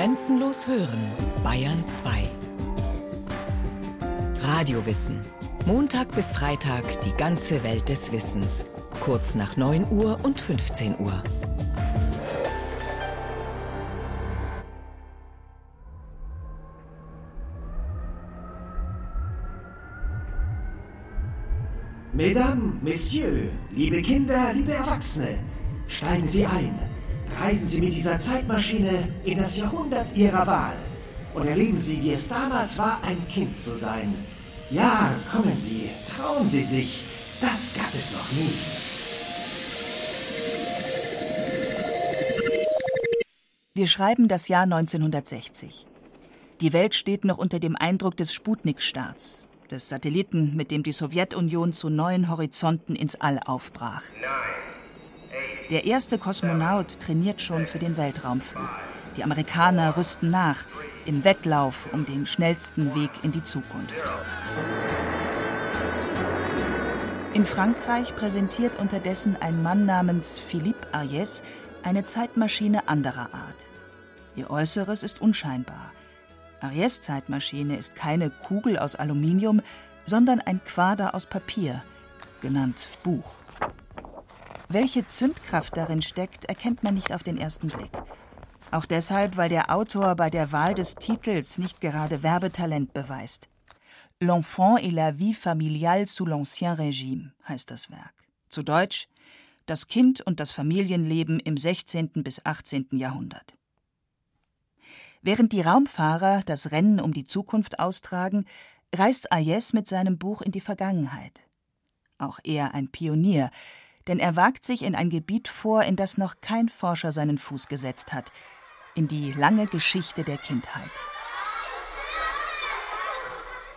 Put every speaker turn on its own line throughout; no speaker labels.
Grenzenlos hören, Bayern 2. Radiowissen. Montag bis Freitag die ganze Welt des Wissens. Kurz nach 9 Uhr und 15 Uhr.
Mesdames, Messieurs, liebe Kinder, liebe Erwachsene, steigen Sie ein. Reisen Sie mit dieser Zeitmaschine in das Jahrhundert Ihrer Wahl und erleben Sie, wie es damals war, ein Kind zu sein. Ja, kommen Sie, trauen Sie sich. Das gab es noch nie.
Wir schreiben das Jahr 1960. Die Welt steht noch unter dem Eindruck des Sputnik-Starts, des Satelliten, mit dem die Sowjetunion zu neuen Horizonten ins All aufbrach. Der erste Kosmonaut trainiert schon für den Weltraumflug. Die Amerikaner rüsten nach im Wettlauf um den schnellsten Weg in die Zukunft. In Frankreich präsentiert unterdessen ein Mann namens Philippe Ariès eine Zeitmaschine anderer Art. Ihr Äußeres ist unscheinbar. Ariès Zeitmaschine ist keine Kugel aus Aluminium, sondern ein Quader aus Papier, genannt Buch. Welche Zündkraft darin steckt, erkennt man nicht auf den ersten Blick. Auch deshalb, weil der Autor bei der Wahl des Titels nicht gerade Werbetalent beweist. L'enfant et la vie familiale sous l'Ancien Régime heißt das Werk. Zu Deutsch Das Kind und das Familienleben im 16. bis 18. Jahrhundert. Während die Raumfahrer das Rennen um die Zukunft austragen, reist Ayes mit seinem Buch in die Vergangenheit. Auch er ein Pionier, denn er wagt sich in ein Gebiet vor, in das noch kein Forscher seinen Fuß gesetzt hat, in die lange Geschichte der Kindheit.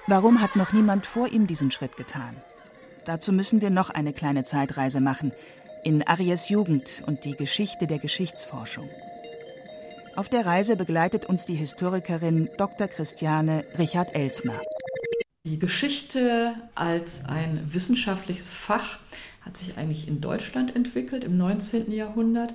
Warum hat noch niemand vor ihm diesen Schritt getan? Dazu müssen wir noch eine kleine Zeitreise machen, in Aries Jugend und die Geschichte der Geschichtsforschung. Auf der Reise begleitet uns die Historikerin Dr. Christiane Richard Elsner.
Die Geschichte als ein wissenschaftliches Fach hat sich eigentlich in Deutschland entwickelt im 19. Jahrhundert.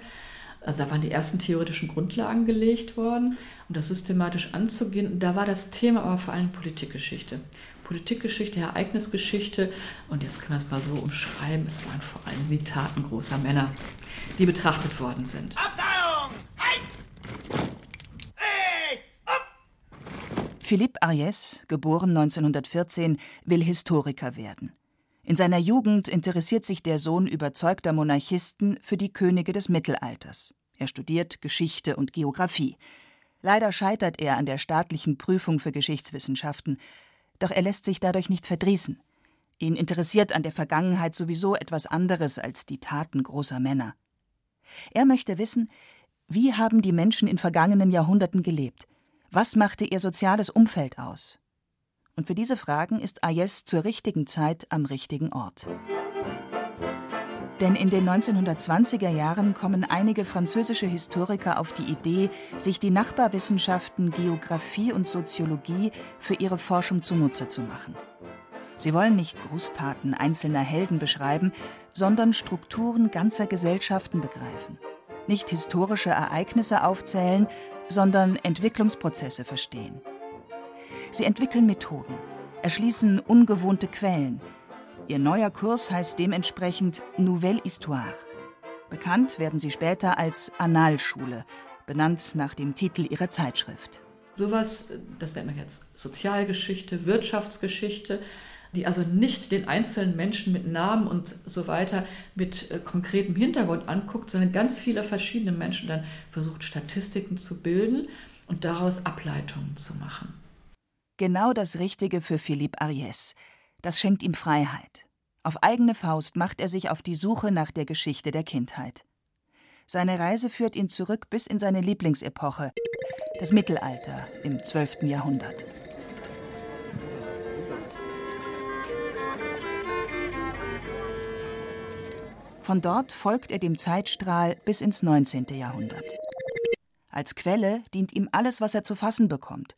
Also da waren die ersten theoretischen Grundlagen gelegt worden, um das systematisch anzugehen. Da war das Thema aber vor allem Politikgeschichte. Politikgeschichte, Ereignisgeschichte. Und jetzt können wir es mal so umschreiben, es waren vor allem die Taten großer Männer, die betrachtet worden sind. Hey!
Philippe Ariès, geboren 1914, will Historiker werden. In seiner Jugend interessiert sich der Sohn überzeugter Monarchisten für die Könige des Mittelalters. Er studiert Geschichte und Geographie. Leider scheitert er an der staatlichen Prüfung für Geschichtswissenschaften, doch er lässt sich dadurch nicht verdrießen. Ihn interessiert an der Vergangenheit sowieso etwas anderes als die Taten großer Männer. Er möchte wissen, wie haben die Menschen in vergangenen Jahrhunderten gelebt? Was machte ihr soziales Umfeld aus? Und für diese Fragen ist Ayes zur richtigen Zeit am richtigen Ort. Denn in den 1920er Jahren kommen einige französische Historiker auf die Idee, sich die Nachbarwissenschaften Geographie und Soziologie für ihre Forschung zunutze zu machen. Sie wollen nicht Großtaten einzelner Helden beschreiben, sondern Strukturen ganzer Gesellschaften begreifen. Nicht historische Ereignisse aufzählen, sondern Entwicklungsprozesse verstehen. Sie entwickeln Methoden, erschließen ungewohnte Quellen. Ihr neuer Kurs heißt dementsprechend Nouvelle Histoire. Bekannt werden sie später als Annalschule, benannt nach dem Titel ihrer Zeitschrift.
Sowas, das nennt man jetzt Sozialgeschichte, Wirtschaftsgeschichte, die also nicht den einzelnen Menschen mit Namen und so weiter mit äh, konkretem Hintergrund anguckt, sondern ganz viele verschiedene Menschen dann versucht, Statistiken zu bilden und daraus Ableitungen zu machen.
Genau das Richtige für Philippe Ariès. Das schenkt ihm Freiheit. Auf eigene Faust macht er sich auf die Suche nach der Geschichte der Kindheit. Seine Reise führt ihn zurück bis in seine Lieblingsepoche, das Mittelalter im 12. Jahrhundert. Von dort folgt er dem Zeitstrahl bis ins 19. Jahrhundert. Als Quelle dient ihm alles, was er zu fassen bekommt,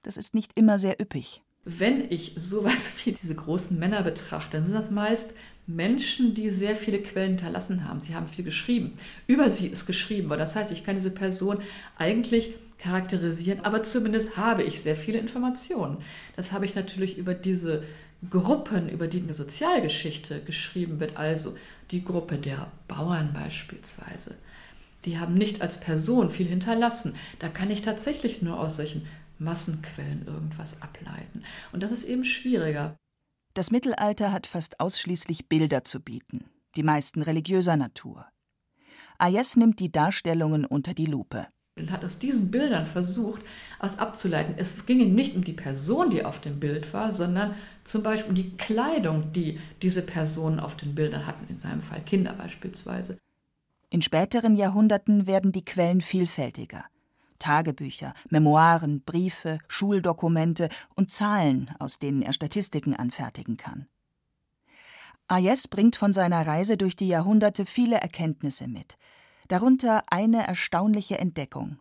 das ist nicht immer sehr üppig.
Wenn ich sowas wie diese großen Männer betrachte, dann sind das meist Menschen, die sehr viele Quellen hinterlassen haben. Sie haben viel geschrieben. Über sie ist geschrieben. Das heißt, ich kann diese Person eigentlich charakterisieren, aber zumindest habe ich sehr viele Informationen. Das habe ich natürlich über diese Gruppen, über die eine Sozialgeschichte geschrieben wird, also die Gruppe der Bauern beispielsweise. Die haben nicht als Person viel hinterlassen. Da kann ich tatsächlich nur aus solchen Massenquellen irgendwas ableiten. Und das ist eben schwieriger.
Das Mittelalter hat fast ausschließlich Bilder zu bieten, die meisten religiöser Natur. Ayes nimmt die Darstellungen unter die Lupe
hat aus diesen Bildern versucht, was abzuleiten. Es ging ihm nicht um die Person, die auf dem Bild war, sondern zum Beispiel um die Kleidung, die diese Personen auf den Bildern hatten, in seinem Fall Kinder beispielsweise.
In späteren Jahrhunderten werden die Quellen vielfältiger. Tagebücher, Memoiren, Briefe, Schuldokumente und Zahlen, aus denen er Statistiken anfertigen kann. Ayes bringt von seiner Reise durch die Jahrhunderte viele Erkenntnisse mit, darunter eine erstaunliche Entdeckung.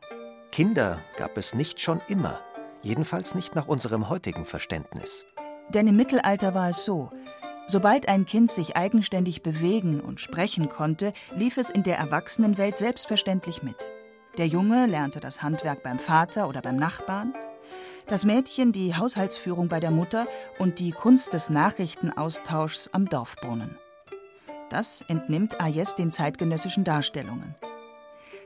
Kinder gab es nicht schon immer, jedenfalls nicht nach unserem heutigen Verständnis.
Denn im Mittelalter war es so, sobald ein Kind sich eigenständig bewegen und sprechen konnte, lief es in der Erwachsenenwelt selbstverständlich mit. Der Junge lernte das Handwerk beim Vater oder beim Nachbarn, das Mädchen die Haushaltsführung bei der Mutter und die Kunst des Nachrichtenaustauschs am Dorfbrunnen. Das entnimmt Ayes den zeitgenössischen Darstellungen.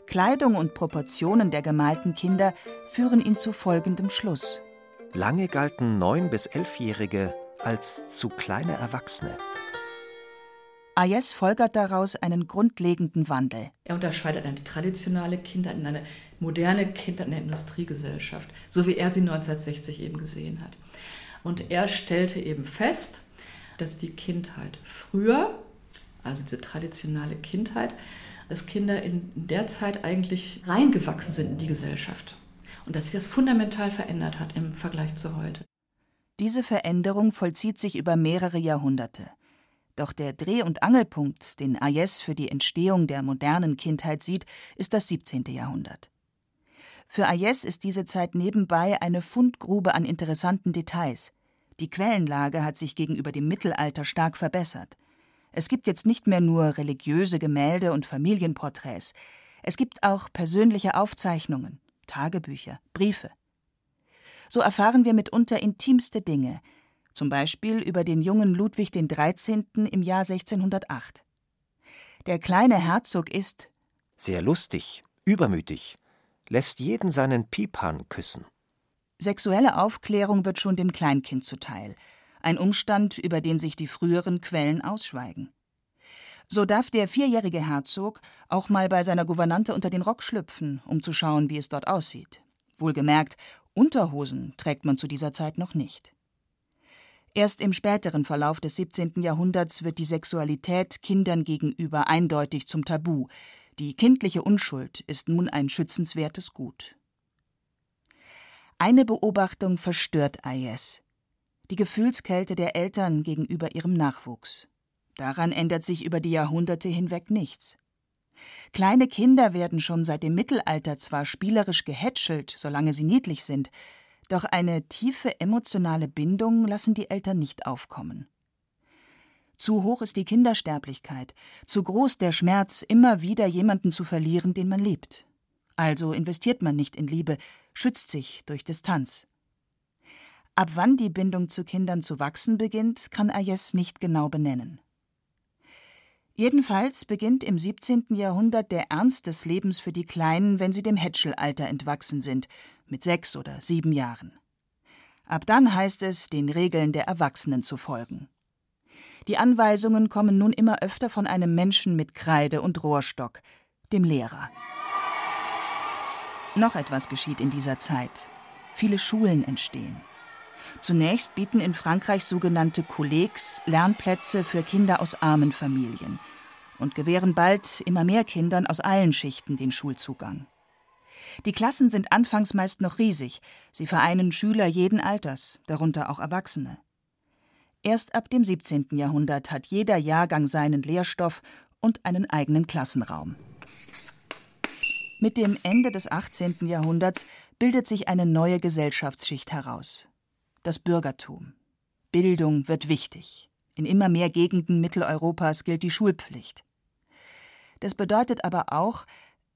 Kleidung und Proportionen der gemalten Kinder führen ihn zu folgendem Schluss.
Lange galten neun- bis elfjährige als zu kleine Erwachsene.
Ayes folgert daraus einen grundlegenden Wandel.
Er unterscheidet eine traditionelle Kindheit in eine moderne Kindheit in der Industriegesellschaft, so wie er sie 1960 eben gesehen hat. Und er stellte eben fest, dass die Kindheit früher also diese traditionelle Kindheit, dass Kinder in der Zeit eigentlich reingewachsen sind in die Gesellschaft und dass sich das fundamental verändert hat im Vergleich zu heute.
Diese Veränderung vollzieht sich über mehrere Jahrhunderte. Doch der Dreh- und Angelpunkt, den Ayes für die Entstehung der modernen Kindheit sieht, ist das 17. Jahrhundert. Für Ayes ist diese Zeit nebenbei eine Fundgrube an interessanten Details. Die Quellenlage hat sich gegenüber dem Mittelalter stark verbessert. Es gibt jetzt nicht mehr nur religiöse Gemälde und Familienporträts, es gibt auch persönliche Aufzeichnungen, Tagebücher, Briefe. So erfahren wir mitunter intimste Dinge, zum Beispiel über den jungen Ludwig XIII. im Jahr 1608. Der kleine Herzog ist
sehr lustig, übermütig, lässt jeden seinen Piephahn küssen.
Sexuelle Aufklärung wird schon dem Kleinkind zuteil ein Umstand, über den sich die früheren Quellen ausschweigen. So darf der vierjährige Herzog auch mal bei seiner Gouvernante unter den Rock schlüpfen, um zu schauen, wie es dort aussieht. Wohlgemerkt, Unterhosen trägt man zu dieser Zeit noch nicht. Erst im späteren Verlauf des 17. Jahrhunderts wird die Sexualität Kindern gegenüber eindeutig zum Tabu. Die kindliche Unschuld ist nun ein schützenswertes Gut. Eine Beobachtung verstört Ayes die Gefühlskälte der Eltern gegenüber ihrem Nachwuchs. Daran ändert sich über die Jahrhunderte hinweg nichts. Kleine Kinder werden schon seit dem Mittelalter zwar spielerisch gehätschelt, solange sie niedlich sind, doch eine tiefe emotionale Bindung lassen die Eltern nicht aufkommen. Zu hoch ist die Kindersterblichkeit, zu groß der Schmerz, immer wieder jemanden zu verlieren, den man liebt. Also investiert man nicht in Liebe, schützt sich durch Distanz. Ab wann die Bindung zu Kindern zu wachsen beginnt, kann Ayes nicht genau benennen. Jedenfalls beginnt im 17. Jahrhundert der Ernst des Lebens für die Kleinen, wenn sie dem Hätschelalter entwachsen sind, mit sechs oder sieben Jahren. Ab dann heißt es, den Regeln der Erwachsenen zu folgen. Die Anweisungen kommen nun immer öfter von einem Menschen mit Kreide und Rohrstock, dem Lehrer. Noch etwas geschieht in dieser Zeit. Viele Schulen entstehen. Zunächst bieten in Frankreich sogenannte Collègues Lernplätze für Kinder aus armen Familien und gewähren bald immer mehr Kindern aus allen Schichten den Schulzugang. Die Klassen sind anfangs meist noch riesig, sie vereinen Schüler jeden Alters, darunter auch Erwachsene. Erst ab dem 17. Jahrhundert hat jeder Jahrgang seinen Lehrstoff und einen eigenen Klassenraum. Mit dem Ende des 18. Jahrhunderts bildet sich eine neue Gesellschaftsschicht heraus das Bürgertum. Bildung wird wichtig. In immer mehr Gegenden Mitteleuropas gilt die Schulpflicht. Das bedeutet aber auch,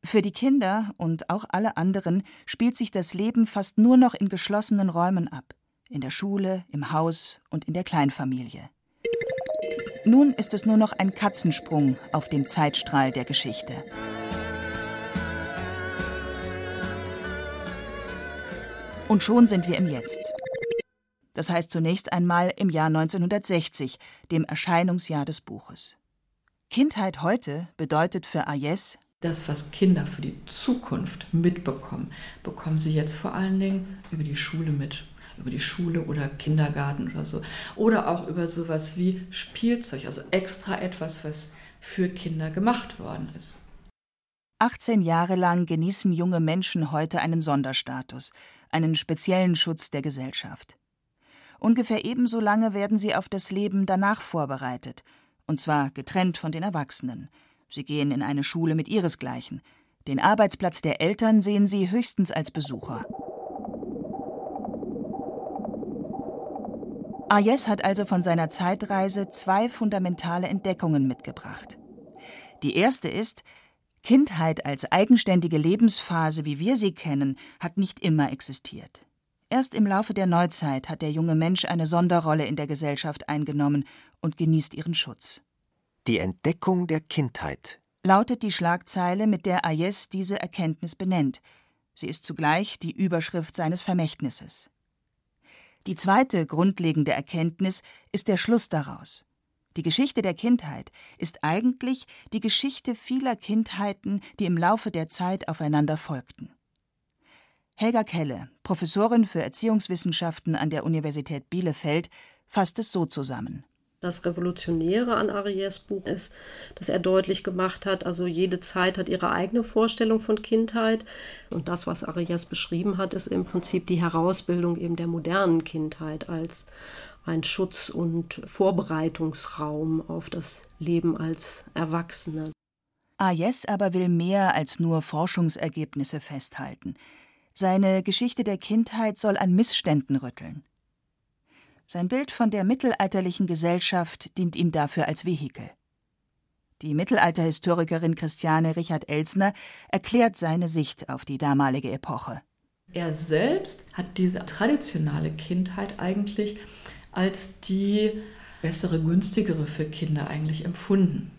Für die Kinder und auch alle anderen spielt sich das Leben fast nur noch in geschlossenen Räumen ab, in der Schule, im Haus und in der Kleinfamilie. Nun ist es nur noch ein Katzensprung auf dem Zeitstrahl der Geschichte. Und schon sind wir im Jetzt. Das heißt zunächst einmal im Jahr 1960, dem Erscheinungsjahr des Buches. Kindheit heute bedeutet für Ayes
das, was Kinder für die Zukunft mitbekommen, bekommen sie jetzt vor allen Dingen über die Schule mit. Über die Schule oder Kindergarten oder so. Oder auch über sowas wie Spielzeug, also extra etwas, was für Kinder gemacht worden ist.
18 Jahre lang genießen junge Menschen heute einen Sonderstatus, einen speziellen Schutz der Gesellschaft. Ungefähr ebenso lange werden sie auf das Leben danach vorbereitet, und zwar getrennt von den Erwachsenen. Sie gehen in eine Schule mit ihresgleichen. Den Arbeitsplatz der Eltern sehen sie höchstens als Besucher. Ayes hat also von seiner Zeitreise zwei fundamentale Entdeckungen mitgebracht. Die erste ist, Kindheit als eigenständige Lebensphase, wie wir sie kennen, hat nicht immer existiert. Erst im Laufe der Neuzeit hat der junge Mensch eine Sonderrolle in der Gesellschaft eingenommen und genießt ihren Schutz.
Die Entdeckung der Kindheit
lautet die Schlagzeile, mit der Ayes diese Erkenntnis benennt. Sie ist zugleich die Überschrift seines Vermächtnisses. Die zweite grundlegende Erkenntnis ist der Schluss daraus. Die Geschichte der Kindheit ist eigentlich die Geschichte vieler Kindheiten, die im Laufe der Zeit aufeinander folgten. Helga Kelle, Professorin für Erziehungswissenschaften an der Universität Bielefeld, fasst es so zusammen.
Das Revolutionäre an Ariès Buch ist, dass er deutlich gemacht hat, also jede Zeit hat ihre eigene Vorstellung von Kindheit. Und das, was Ariès beschrieben hat, ist im Prinzip die Herausbildung eben der modernen Kindheit als ein Schutz- und Vorbereitungsraum auf das Leben als Erwachsene.
Ayes aber will mehr als nur Forschungsergebnisse festhalten. Seine Geschichte der Kindheit soll an Missständen rütteln. Sein Bild von der mittelalterlichen Gesellschaft dient ihm dafür als Vehikel. Die Mittelalterhistorikerin Christiane Richard Elsner erklärt seine Sicht auf die damalige Epoche.
Er selbst hat diese traditionale Kindheit eigentlich als die bessere, günstigere für Kinder eigentlich empfunden.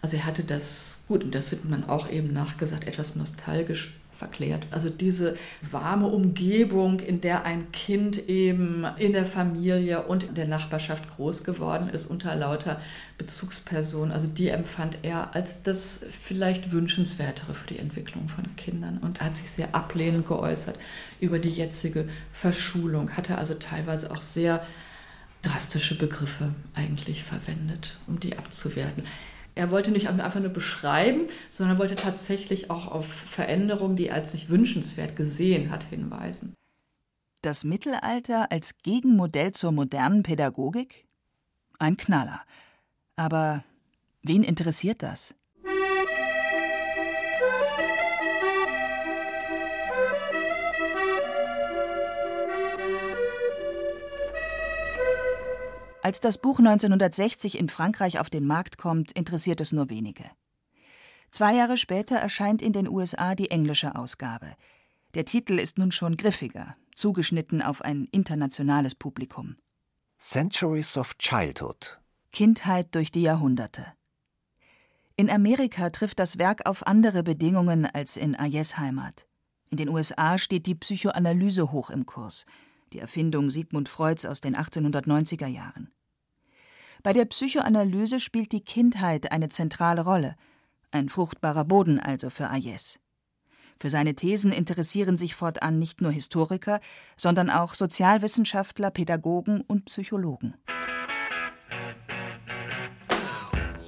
Also er hatte das, gut, und das wird man auch eben nachgesagt, etwas nostalgisch verklärt. Also diese warme Umgebung, in der ein Kind eben in der Familie und in der Nachbarschaft groß geworden ist, unter lauter Bezugspersonen, also die empfand er als das vielleicht wünschenswertere für die Entwicklung von Kindern und hat sich sehr ablehnend geäußert über die jetzige Verschulung, hatte also teilweise auch sehr drastische Begriffe eigentlich verwendet, um die abzuwerten. Er wollte nicht einfach nur beschreiben, sondern wollte tatsächlich auch auf Veränderungen, die er als nicht wünschenswert gesehen hat, hinweisen.
Das Mittelalter als Gegenmodell zur modernen Pädagogik? Ein Knaller. Aber wen interessiert das? Als das Buch 1960 in Frankreich auf den Markt kommt, interessiert es nur wenige. Zwei Jahre später erscheint in den USA die englische Ausgabe. Der Titel ist nun schon griffiger, zugeschnitten auf ein internationales Publikum.
Centuries of Childhood.
Kindheit durch die Jahrhunderte. In Amerika trifft das Werk auf andere Bedingungen als in Ayes Heimat. In den USA steht die Psychoanalyse hoch im Kurs, die Erfindung Sigmund Freuds aus den 1890er Jahren. Bei der Psychoanalyse spielt die Kindheit eine zentrale Rolle, ein fruchtbarer Boden also für Ayes. Für seine Thesen interessieren sich fortan nicht nur Historiker, sondern auch Sozialwissenschaftler, Pädagogen und Psychologen.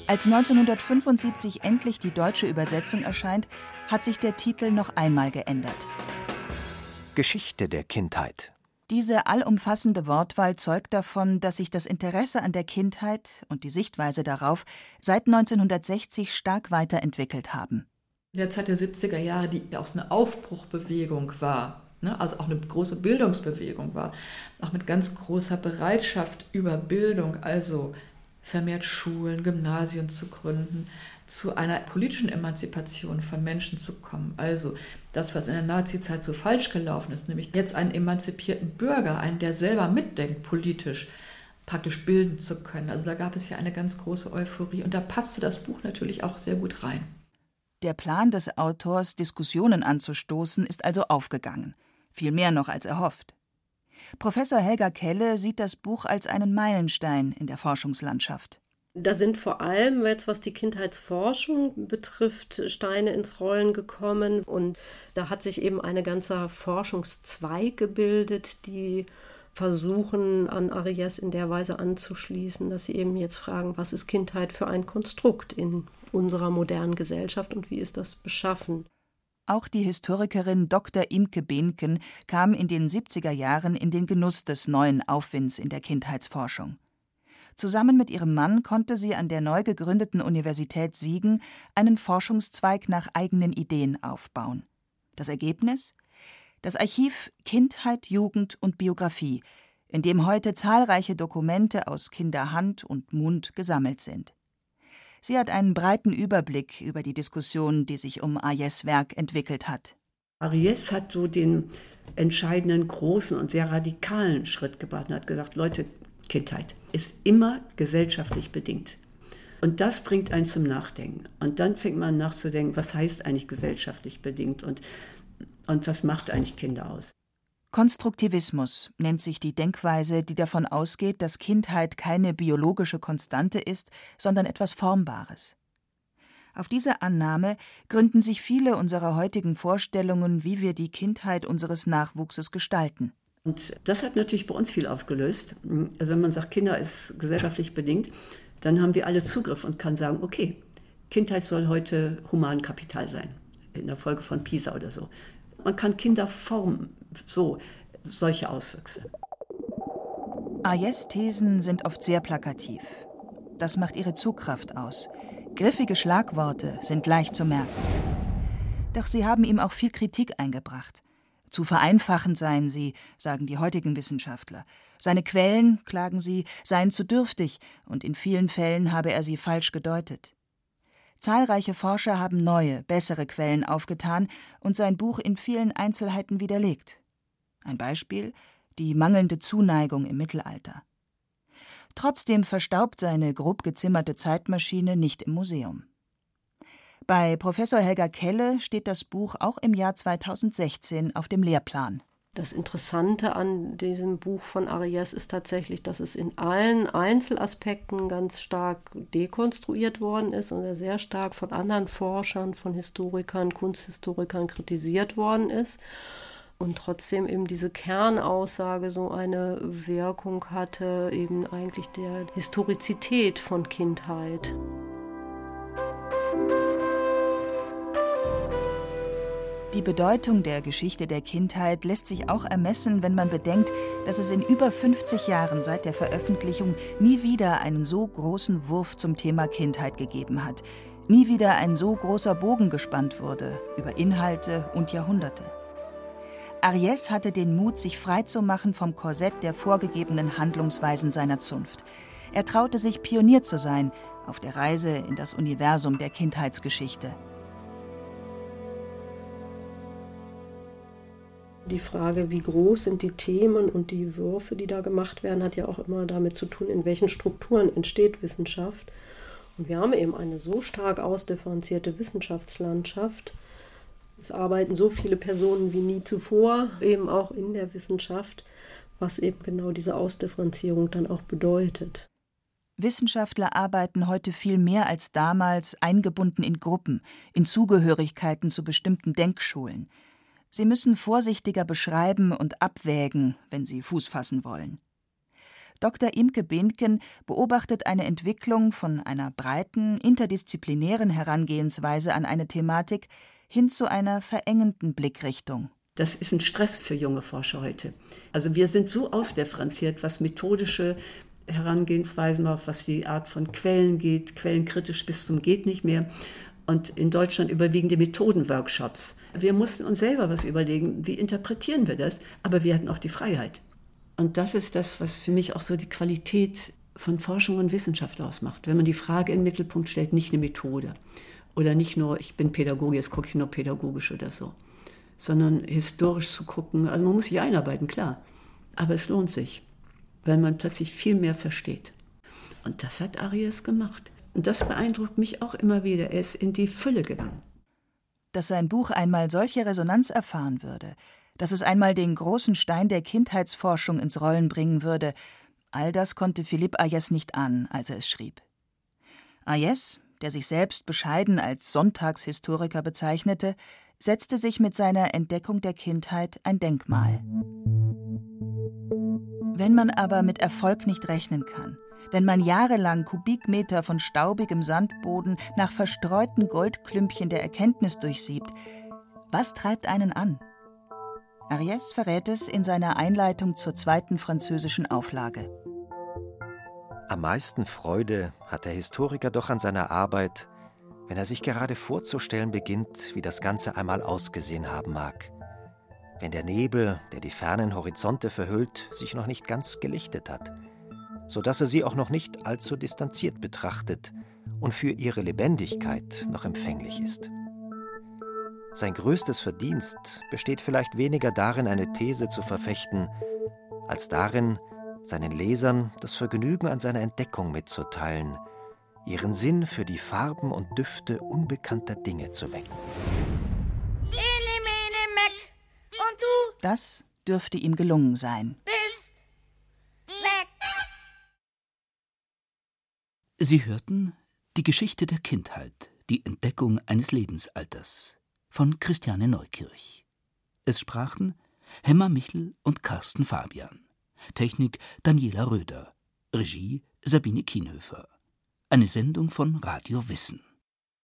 Als 1975 endlich die deutsche Übersetzung erscheint, hat sich der Titel noch einmal geändert.
Geschichte der Kindheit
diese allumfassende Wortwahl zeugt davon, dass sich das Interesse an der Kindheit und die Sichtweise darauf seit 1960 stark weiterentwickelt haben.
In der Zeit der 70er Jahre, die auch so eine Aufbruchbewegung war, ne, also auch eine große Bildungsbewegung war, auch mit ganz großer Bereitschaft über Bildung, also vermehrt Schulen, Gymnasien zu gründen, zu einer politischen Emanzipation von Menschen zu kommen. Also das, was in der Nazizeit so falsch gelaufen ist, nämlich jetzt einen emanzipierten Bürger, einen, der selber mitdenkt politisch, praktisch bilden zu können. Also da gab es ja eine ganz große Euphorie und da passte das Buch natürlich auch sehr gut rein.
Der Plan des Autors, Diskussionen anzustoßen, ist also aufgegangen. Viel mehr noch als erhofft. Professor Helga Kelle sieht das Buch als einen Meilenstein in der Forschungslandschaft.
Da sind vor allem jetzt, was die Kindheitsforschung betrifft, Steine ins Rollen gekommen. Und da hat sich eben ein ganzer Forschungszweig gebildet, die versuchen, an Ariès in der Weise anzuschließen, dass sie eben jetzt fragen, was ist Kindheit für ein Konstrukt in unserer modernen Gesellschaft und wie ist das beschaffen?
Auch die Historikerin Dr. Imke Behnken kam in den 70er Jahren in den Genuss des neuen Aufwinds in der Kindheitsforschung. Zusammen mit ihrem Mann konnte sie an der neu gegründeten Universität Siegen einen Forschungszweig nach eigenen Ideen aufbauen. Das Ergebnis? Das Archiv Kindheit, Jugend und Biografie, in dem heute zahlreiche Dokumente aus Kinderhand und Mund gesammelt sind. Sie hat einen breiten Überblick über die Diskussion, die sich um Ayes Werk entwickelt hat.
Ariès hat so den entscheidenden, großen und sehr radikalen Schritt gebracht und hat gesagt, Leute, Kindheit ist immer gesellschaftlich bedingt. Und das bringt einen zum Nachdenken. Und dann fängt man nachzudenken, was heißt eigentlich gesellschaftlich bedingt und, und was macht eigentlich Kinder aus.
Konstruktivismus nennt sich die Denkweise, die davon ausgeht, dass Kindheit keine biologische Konstante ist, sondern etwas Formbares. Auf diese Annahme gründen sich viele unserer heutigen Vorstellungen, wie wir die Kindheit unseres Nachwuchses gestalten.
Und das hat natürlich bei uns viel aufgelöst. Also wenn man sagt, Kinder ist gesellschaftlich bedingt, dann haben wir alle Zugriff und kann sagen, okay, Kindheit soll heute Humankapital sein, in der Folge von Pisa oder so. Man kann Kinder formen, so solche Auswüchse.
Ayes Thesen sind oft sehr plakativ. Das macht ihre Zugkraft aus. Griffige Schlagworte sind leicht zu merken. Doch sie haben ihm auch viel Kritik eingebracht. Zu vereinfachend seien sie, sagen die heutigen Wissenschaftler. Seine Quellen, klagen sie, seien zu dürftig, und in vielen Fällen habe er sie falsch gedeutet. Zahlreiche Forscher haben neue, bessere Quellen aufgetan und sein Buch in vielen Einzelheiten widerlegt. Ein Beispiel die mangelnde Zuneigung im Mittelalter. Trotzdem verstaubt seine grob gezimmerte Zeitmaschine nicht im Museum. Bei Professor Helga Kelle steht das Buch auch im Jahr 2016 auf dem Lehrplan.
Das Interessante an diesem Buch von Arias ist tatsächlich, dass es in allen Einzelaspekten ganz stark dekonstruiert worden ist und sehr stark von anderen Forschern, von Historikern, Kunsthistorikern kritisiert worden ist und trotzdem eben diese Kernaussage so eine Wirkung hatte, eben eigentlich der Historizität von Kindheit.
Die Bedeutung der Geschichte der Kindheit lässt sich auch ermessen, wenn man bedenkt, dass es in über 50 Jahren seit der Veröffentlichung nie wieder einen so großen Wurf zum Thema Kindheit gegeben hat, nie wieder ein so großer Bogen gespannt wurde über Inhalte und Jahrhunderte. Ariès hatte den Mut, sich freizumachen vom Korsett der vorgegebenen Handlungsweisen seiner Zunft. Er traute sich, Pionier zu sein auf der Reise in das Universum der Kindheitsgeschichte.
Die Frage, wie groß sind die Themen und die Würfe, die da gemacht werden, hat ja auch immer damit zu tun, in welchen Strukturen entsteht Wissenschaft. Und wir haben eben eine so stark ausdifferenzierte Wissenschaftslandschaft. Es arbeiten so viele Personen wie nie zuvor, eben auch in der Wissenschaft, was eben genau diese Ausdifferenzierung dann auch bedeutet.
Wissenschaftler arbeiten heute viel mehr als damals eingebunden in Gruppen, in Zugehörigkeiten zu bestimmten Denkschulen. Sie müssen vorsichtiger beschreiben und abwägen, wenn sie Fuß fassen wollen. Dr. Imke Behnken beobachtet eine Entwicklung von einer breiten, interdisziplinären Herangehensweise an eine Thematik hin zu einer verengenden Blickrichtung.
Das ist ein Stress für junge Forscher heute. Also wir sind so ausdifferenziert, was methodische Herangehensweisen, was die Art von Quellen geht, quellenkritisch bis zum geht nicht mehr. Und in Deutschland überwiegen die Methodenworkshops. Wir mussten uns selber was überlegen, wie interpretieren wir das, aber wir hatten auch die Freiheit. Und das ist das, was für mich auch so die Qualität von Forschung und Wissenschaft ausmacht. Wenn man die Frage den Mittelpunkt stellt, nicht eine Methode oder nicht nur, ich bin Pädagoge, jetzt gucke ich nur pädagogisch oder so, sondern historisch zu gucken. Also man muss sich einarbeiten, klar, aber es lohnt sich, weil man plötzlich viel mehr versteht. Und das hat Arias gemacht. Und das beeindruckt mich auch immer wieder. Er ist in die Fülle gegangen.
Dass sein Buch einmal solche Resonanz erfahren würde, dass es einmal den großen Stein der Kindheitsforschung ins Rollen bringen würde, all das konnte Philipp Ayes nicht an, als er es schrieb. Ayes, der sich selbst bescheiden als Sonntagshistoriker bezeichnete, setzte sich mit seiner Entdeckung der Kindheit ein Denkmal. Wenn man aber mit Erfolg nicht rechnen kann, wenn man jahrelang Kubikmeter von staubigem Sandboden nach verstreuten Goldklümpchen der Erkenntnis durchsiebt, was treibt einen an? Ariès verrät es in seiner Einleitung zur zweiten französischen Auflage.
Am meisten Freude hat der Historiker doch an seiner Arbeit, wenn er sich gerade vorzustellen beginnt, wie das Ganze einmal ausgesehen haben mag. Wenn der Nebel, der die fernen Horizonte verhüllt, sich noch nicht ganz gelichtet hat, so dass er sie auch noch nicht allzu distanziert betrachtet und für ihre Lebendigkeit noch empfänglich ist. Sein größtes Verdienst besteht vielleicht weniger darin, eine These zu verfechten, als darin, seinen Lesern das Vergnügen an seiner Entdeckung mitzuteilen, ihren Sinn für die Farben und Düfte unbekannter Dinge zu wecken.
Ene, mene, meck. Und du
Das dürfte ihm gelungen sein.
Sie hörten die Geschichte der Kindheit, die Entdeckung eines Lebensalters von Christiane Neukirch. Es sprachen Hemmer Michel und Carsten Fabian. Technik Daniela Röder. Regie Sabine Kienhöfer. Eine Sendung von Radio Wissen.